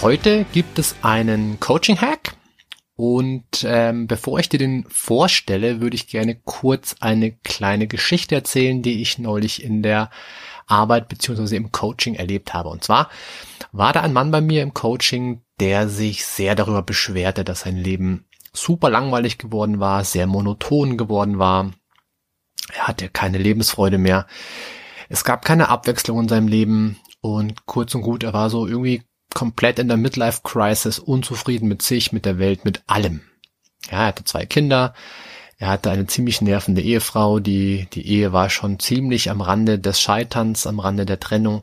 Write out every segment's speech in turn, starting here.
Heute gibt es einen Coaching-Hack und ähm, bevor ich dir den vorstelle, würde ich gerne kurz eine kleine Geschichte erzählen, die ich neulich in der Arbeit beziehungsweise im Coaching erlebt habe. Und zwar war da ein Mann bei mir im Coaching, der sich sehr darüber beschwerte, dass sein Leben super langweilig geworden war, sehr monoton geworden war. Er hatte keine Lebensfreude mehr. Es gab keine Abwechslung in seinem Leben und kurz und gut, er war so irgendwie komplett in der Midlife Crisis, unzufrieden mit sich, mit der Welt, mit allem. Ja, er hatte zwei Kinder, er hatte eine ziemlich nervende Ehefrau, die, die Ehe war schon ziemlich am Rande des Scheiterns, am Rande der Trennung.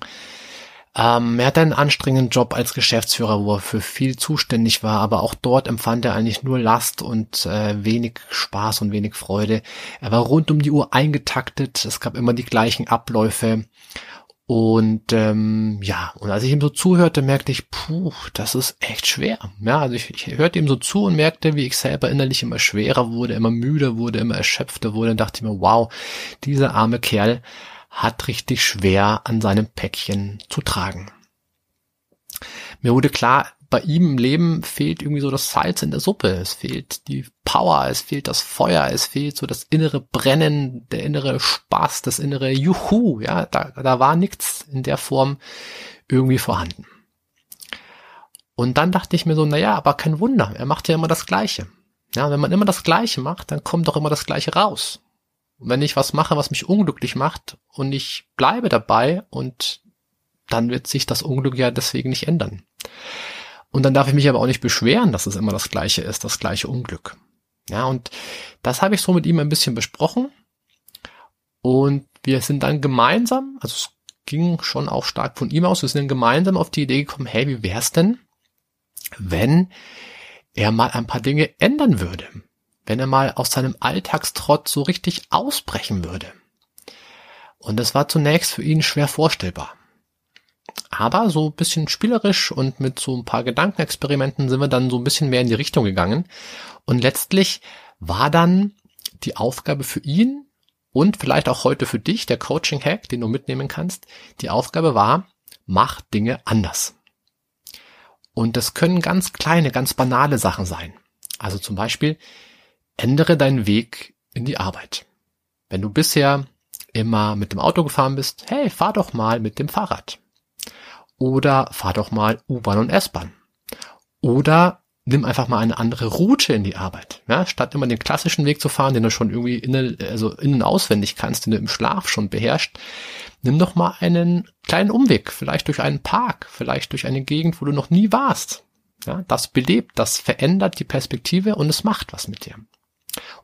Ähm, er hatte einen anstrengenden Job als Geschäftsführer, wo er für viel zuständig war, aber auch dort empfand er eigentlich nur Last und äh, wenig Spaß und wenig Freude. Er war rund um die Uhr eingetaktet, es gab immer die gleichen Abläufe und ähm, ja, und als ich ihm so zuhörte, merkte ich, puh, das ist echt schwer. Ja, also ich, ich hörte ihm so zu und merkte, wie ich selber innerlich immer schwerer wurde, immer müder wurde, immer erschöpfter wurde und dachte mir, wow, dieser arme Kerl hat richtig schwer an seinem Päckchen zu tragen. Mir wurde klar, bei ihm im Leben fehlt irgendwie so das Salz in der Suppe. Es fehlt die Power, es fehlt das Feuer, es fehlt so das innere Brennen, der innere Spaß, das innere Juhu. Ja, da, da war nichts in der Form irgendwie vorhanden. Und dann dachte ich mir so, na ja, aber kein Wunder, er macht ja immer das Gleiche. Ja, wenn man immer das Gleiche macht, dann kommt doch immer das Gleiche raus. Und wenn ich was mache, was mich unglücklich macht und ich bleibe dabei und dann wird sich das Unglück ja deswegen nicht ändern. Und dann darf ich mich aber auch nicht beschweren, dass es immer das gleiche ist, das gleiche Unglück. Ja, und das habe ich so mit ihm ein bisschen besprochen. Und wir sind dann gemeinsam, also es ging schon auch stark von ihm aus, wir sind dann gemeinsam auf die Idee gekommen, hey, wie wär's denn, wenn er mal ein paar Dinge ändern würde? Wenn er mal aus seinem Alltagstrott so richtig ausbrechen würde? Und das war zunächst für ihn schwer vorstellbar. Aber so ein bisschen spielerisch und mit so ein paar Gedankenexperimenten sind wir dann so ein bisschen mehr in die Richtung gegangen. Und letztlich war dann die Aufgabe für ihn und vielleicht auch heute für dich, der Coaching-Hack, den du mitnehmen kannst, die Aufgabe war, mach Dinge anders. Und das können ganz kleine, ganz banale Sachen sein. Also zum Beispiel, ändere deinen Weg in die Arbeit. Wenn du bisher immer mit dem Auto gefahren bist, hey, fahr doch mal mit dem Fahrrad. Oder fahr doch mal U-Bahn und S-Bahn. Oder nimm einfach mal eine andere Route in die Arbeit. Ja, statt immer den klassischen Weg zu fahren, den du schon irgendwie innen, also innen auswendig kannst, den du im Schlaf schon beherrschst, nimm doch mal einen kleinen Umweg, vielleicht durch einen Park, vielleicht durch eine Gegend, wo du noch nie warst. Ja, das belebt, das verändert die Perspektive und es macht was mit dir.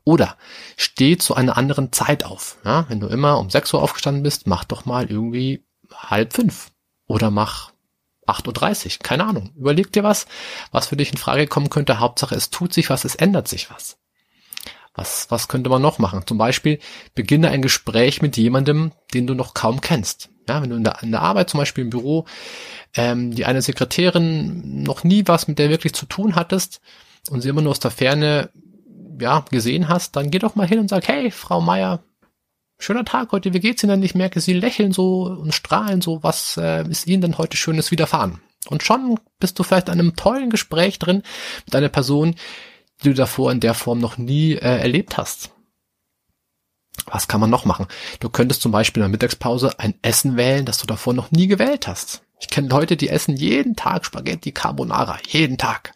Oder steh zu einer anderen Zeit auf. Ja, wenn du immer um 6 Uhr aufgestanden bist, mach doch mal irgendwie halb fünf oder mach 8.30 Uhr, keine Ahnung. Überleg dir was, was für dich in Frage kommen könnte. Hauptsache, es tut sich was, es ändert sich was. Was, was könnte man noch machen? Zum Beispiel, beginne ein Gespräch mit jemandem, den du noch kaum kennst. Ja, wenn du in der, in der Arbeit, zum Beispiel im Büro, ähm, die eine Sekretärin noch nie was mit der wirklich zu tun hattest und sie immer nur aus der Ferne ja, gesehen hast, dann geh doch mal hin und sag, hey, Frau Meier, schöner Tag heute, wie geht's Ihnen denn? Ich merke, Sie lächeln so und strahlen so, was äh, ist Ihnen denn heute Schönes widerfahren? Und schon bist du vielleicht in einem tollen Gespräch drin mit einer Person, die du davor in der Form noch nie äh, erlebt hast. Was kann man noch machen? Du könntest zum Beispiel in der Mittagspause ein Essen wählen, das du davor noch nie gewählt hast. Ich kenne Leute, die essen jeden Tag Spaghetti Carbonara, jeden Tag.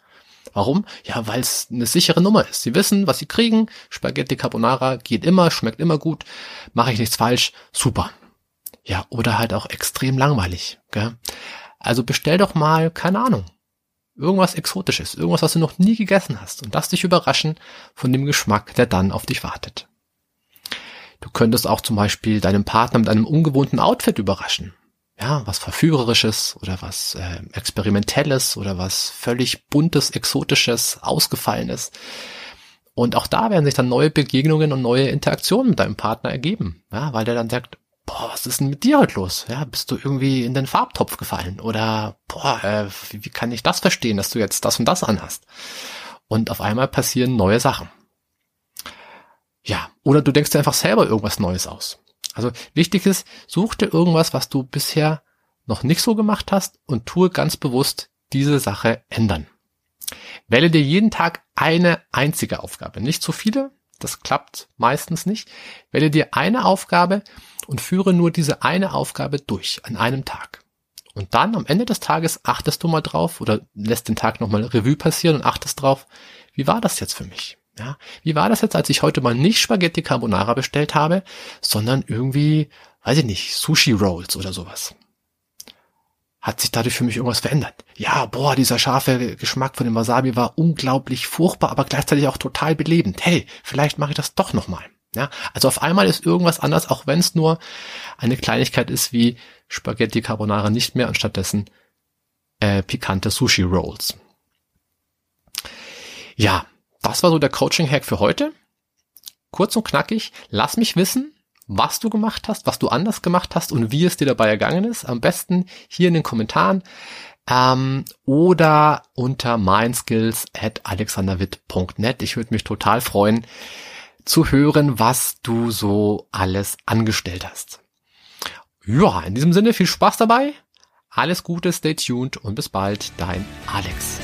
Warum? Ja, weil es eine sichere Nummer ist. Sie wissen, was sie kriegen. Spaghetti Carbonara geht immer, schmeckt immer gut. Mache ich nichts falsch. Super. Ja, oder halt auch extrem langweilig. Gell? Also bestell doch mal, keine Ahnung, irgendwas Exotisches, irgendwas, was du noch nie gegessen hast und lass dich überraschen von dem Geschmack, der dann auf dich wartet. Du könntest auch zum Beispiel deinem Partner mit einem ungewohnten Outfit überraschen. Ja, was Verführerisches oder was äh, Experimentelles oder was völlig Buntes, Exotisches, Ausgefallenes. Und auch da werden sich dann neue Begegnungen und neue Interaktionen mit deinem Partner ergeben. Ja, weil der dann sagt, boah, was ist denn mit dir heute los? Ja, bist du irgendwie in den Farbtopf gefallen? Oder, boah, äh, wie, wie kann ich das verstehen, dass du jetzt das und das anhast? Und auf einmal passieren neue Sachen. Ja, oder du denkst dir einfach selber irgendwas Neues aus. Also wichtig ist, such dir irgendwas, was du bisher noch nicht so gemacht hast und tue ganz bewusst diese Sache ändern. Wähle dir jeden Tag eine einzige Aufgabe, nicht zu viele, das klappt meistens nicht. Wähle dir eine Aufgabe und führe nur diese eine Aufgabe durch an einem Tag. Und dann am Ende des Tages achtest du mal drauf oder lässt den Tag nochmal Revue passieren und achtest drauf, wie war das jetzt für mich? Ja, wie war das jetzt, als ich heute mal nicht Spaghetti Carbonara bestellt habe, sondern irgendwie, weiß ich nicht, Sushi Rolls oder sowas? Hat sich dadurch für mich irgendwas verändert? Ja, boah, dieser scharfe Geschmack von dem Wasabi war unglaublich furchtbar, aber gleichzeitig auch total belebend. Hey, vielleicht mache ich das doch nochmal. Ja, also auf einmal ist irgendwas anders, auch wenn es nur eine Kleinigkeit ist wie Spaghetti Carbonara nicht mehr und stattdessen äh, pikante Sushi Rolls. Ja, das war so der Coaching-Hack für heute. Kurz und knackig. Lass mich wissen, was du gemacht hast, was du anders gemacht hast und wie es dir dabei ergangen ist. Am besten hier in den Kommentaren ähm, oder unter mindskills at alexanderwitt.net. Ich würde mich total freuen zu hören, was du so alles angestellt hast. Ja, in diesem Sinne viel Spaß dabei. Alles Gute, stay tuned und bis bald, dein Alex.